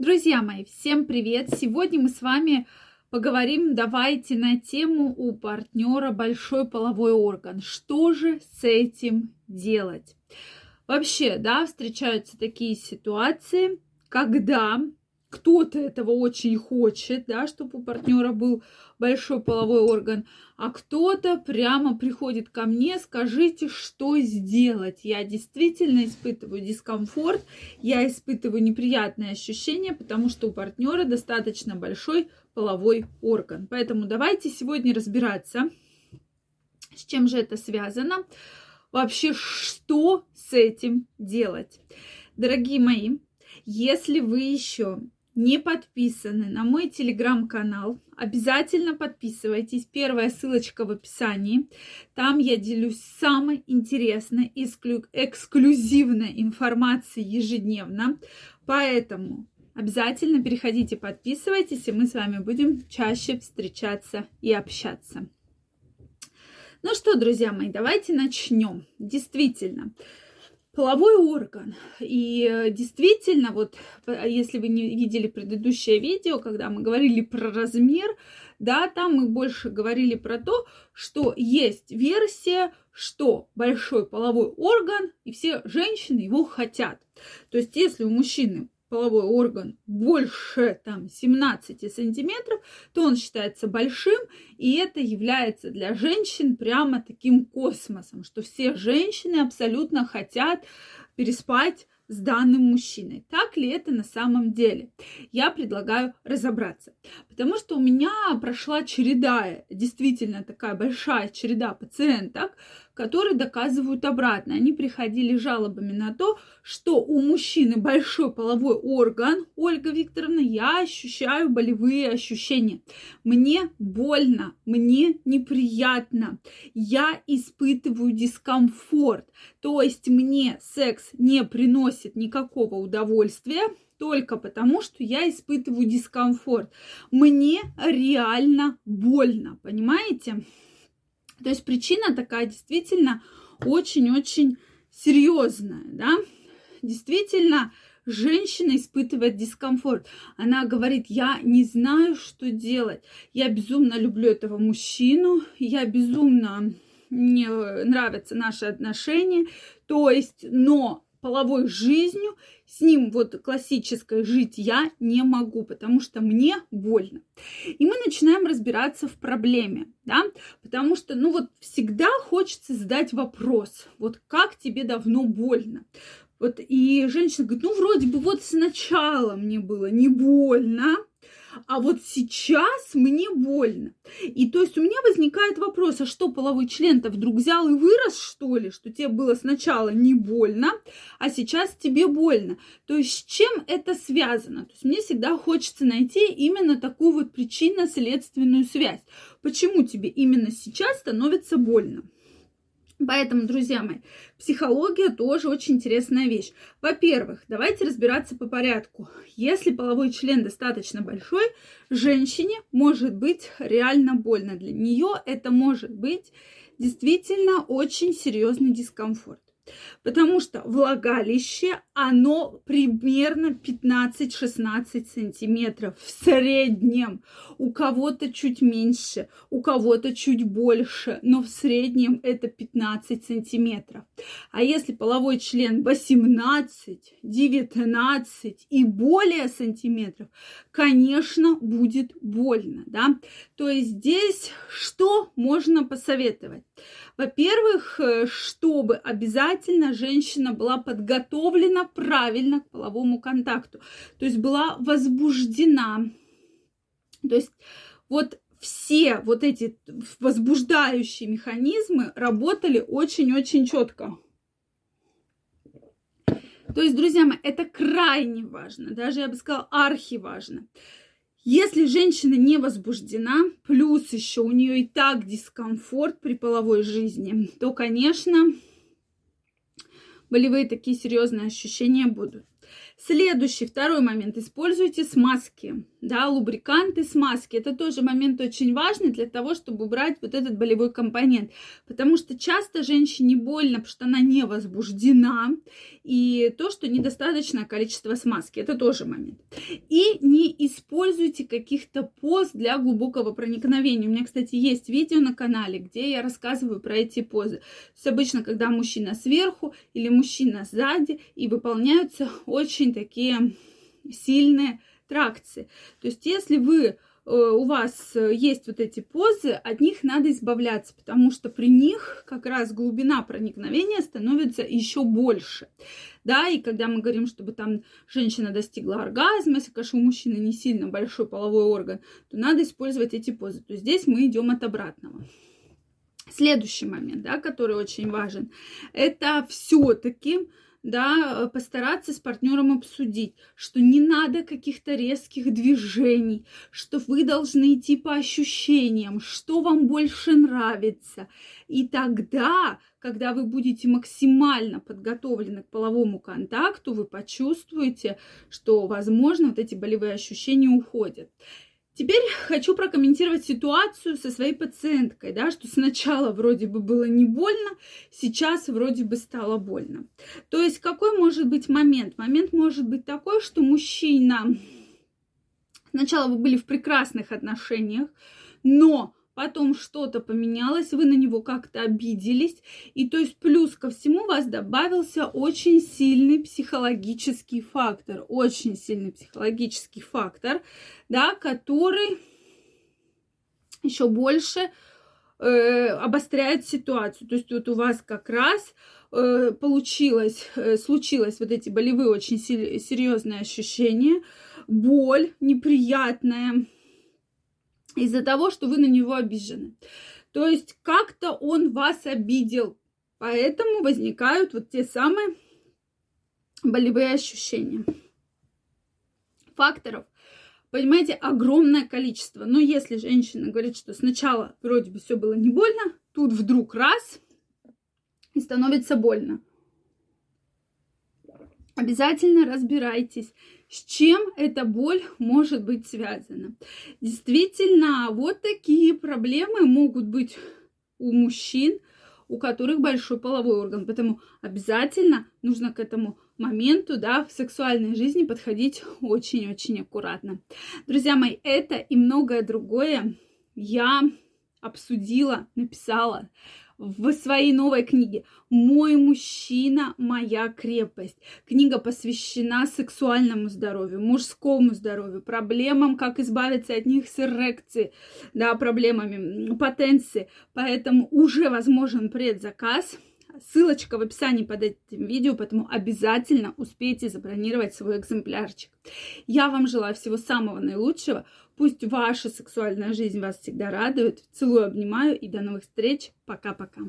Друзья мои, всем привет! Сегодня мы с вами поговорим, давайте, на тему у партнера большой половой орган. Что же с этим делать? Вообще, да, встречаются такие ситуации, когда кто-то этого очень хочет, да, чтобы у партнера был большой половой орган, а кто-то прямо приходит ко мне, скажите, что сделать. Я действительно испытываю дискомфорт, я испытываю неприятные ощущения, потому что у партнера достаточно большой половой орган. Поэтому давайте сегодня разбираться, с чем же это связано, вообще что с этим делать. Дорогие мои, если вы еще не подписаны на мой телеграм-канал, обязательно подписывайтесь. Первая ссылочка в описании. Там я делюсь самой интересной, эксклю- эксклюзивной информацией ежедневно. Поэтому обязательно переходите, подписывайтесь, и мы с вами будем чаще встречаться и общаться. Ну что, друзья мои, давайте начнем. Действительно, половой орган. И э, действительно, вот если вы не видели предыдущее видео, когда мы говорили про размер, да, там мы больше говорили про то, что есть версия, что большой половой орган, и все женщины его хотят. То есть, если у мужчины половой орган больше там 17 сантиметров, то он считается большим, и это является для женщин прямо таким космосом, что все женщины абсолютно хотят переспать с данным мужчиной. Так ли это на самом деле? Я предлагаю разобраться. Потому что у меня прошла череда, действительно такая большая череда пациенток, которые доказывают обратно. Они приходили жалобами на то, что у мужчины большой половой орган, Ольга Викторовна, я ощущаю болевые ощущения. Мне больно, мне неприятно, я испытываю дискомфорт. То есть мне секс не приносит никакого удовольствия, только потому, что я испытываю дискомфорт. Мне реально больно, понимаете? То есть причина такая действительно очень-очень серьезная, да? Действительно, женщина испытывает дискомфорт. Она говорит, я не знаю, что делать. Я безумно люблю этого мужчину, я безумно мне нравятся наши отношения. То есть, но половой жизнью, с ним вот классической жить я не могу, потому что мне больно. И мы начинаем разбираться в проблеме, да, потому что, ну вот всегда хочется задать вопрос, вот как тебе давно больно? Вот и женщина говорит, ну вроде бы вот сначала мне было не больно, а вот сейчас мне больно. И то есть у меня возникает вопрос, а что половой член-то вдруг взял и вырос, что ли, что тебе было сначала не больно, а сейчас тебе больно. То есть с чем это связано? То есть мне всегда хочется найти именно такую вот причинно-следственную связь. Почему тебе именно сейчас становится больно? Поэтому, друзья мои, психология тоже очень интересная вещь. Во-первых, давайте разбираться по порядку. Если половой член достаточно большой, женщине может быть реально больно. Для нее это может быть действительно очень серьезный дискомфорт. Потому что влагалище, оно примерно 15-16 сантиметров в среднем. У кого-то чуть меньше, у кого-то чуть больше, но в среднем это 15 сантиметров. А если половой член 18, 19 и более сантиметров, конечно, будет больно, да. То есть здесь что можно посоветовать? Во-первых, э, чтобы обязательно женщина была подготовлена правильно к половому контакту, то есть была возбуждена. То есть вот все вот эти возбуждающие механизмы работали очень-очень четко. То есть, друзья мои, это крайне важно, даже я бы сказала, архиважно. Если женщина не возбуждена, плюс еще у нее и так дискомфорт при половой жизни, то, конечно, болевые такие серьезные ощущения будут. Следующий, второй момент. Используйте смазки, да, лубриканты, смазки. Это тоже момент очень важный для того, чтобы убрать вот этот болевой компонент. Потому что часто женщине больно, потому что она не возбуждена. И то, что недостаточное количество смазки. Это тоже момент. И не используйте каких-то поз для глубокого проникновения. У меня, кстати, есть видео на канале, где я рассказываю про эти позы. То есть обычно, когда мужчина сверху или мужчина сзади, и выполняются очень такие сильные тракции. То есть если вы э, у вас есть вот эти позы, от них надо избавляться, потому что при них как раз глубина проникновения становится еще больше. Да, и когда мы говорим, чтобы там женщина достигла оргазма, если, конечно, у мужчины не сильно большой половой орган, то надо использовать эти позы. То есть здесь мы идем от обратного. Следующий момент, да, который очень важен, это все-таки да, постараться с партнером обсудить, что не надо каких-то резких движений, что вы должны идти по ощущениям, что вам больше нравится. И тогда, когда вы будете максимально подготовлены к половому контакту, вы почувствуете, что, возможно, вот эти болевые ощущения уходят. Теперь хочу прокомментировать ситуацию со своей пациенткой, да, что сначала вроде бы было не больно, сейчас вроде бы стало больно. То есть какой может быть момент? Момент может быть такой, что мужчина... Сначала вы были в прекрасных отношениях, но потом что-то поменялось, вы на него как-то обиделись, и то есть плюс ко всему у вас добавился очень сильный психологический фактор, очень сильный психологический фактор, да, который еще больше э, обостряет ситуацию. То есть вот у вас как раз э, получилось, э, случилось вот эти болевые очень серьезные ощущения, боль неприятная, из-за того, что вы на него обижены. То есть как-то он вас обидел, поэтому возникают вот те самые болевые ощущения. Факторов, понимаете, огромное количество. Но если женщина говорит, что сначала вроде бы все было не больно, тут вдруг раз и становится больно. Обязательно разбирайтесь с чем эта боль может быть связана. Действительно, вот такие проблемы могут быть у мужчин, у которых большой половой орган. Поэтому обязательно нужно к этому моменту, да, в сексуальной жизни подходить очень-очень аккуратно. Друзья мои, это и многое другое я обсудила, написала в своей новой книге «Мой мужчина, моя крепость». Книга посвящена сексуальному здоровью, мужскому здоровью, проблемам, как избавиться от них с эрекцией, да, проблемами потенции. Поэтому уже возможен предзаказ. Ссылочка в описании под этим видео, поэтому обязательно успейте забронировать свой экземплярчик. Я вам желаю всего самого наилучшего. Пусть ваша сексуальная жизнь вас всегда радует. Целую, обнимаю и до новых встреч. Пока-пока.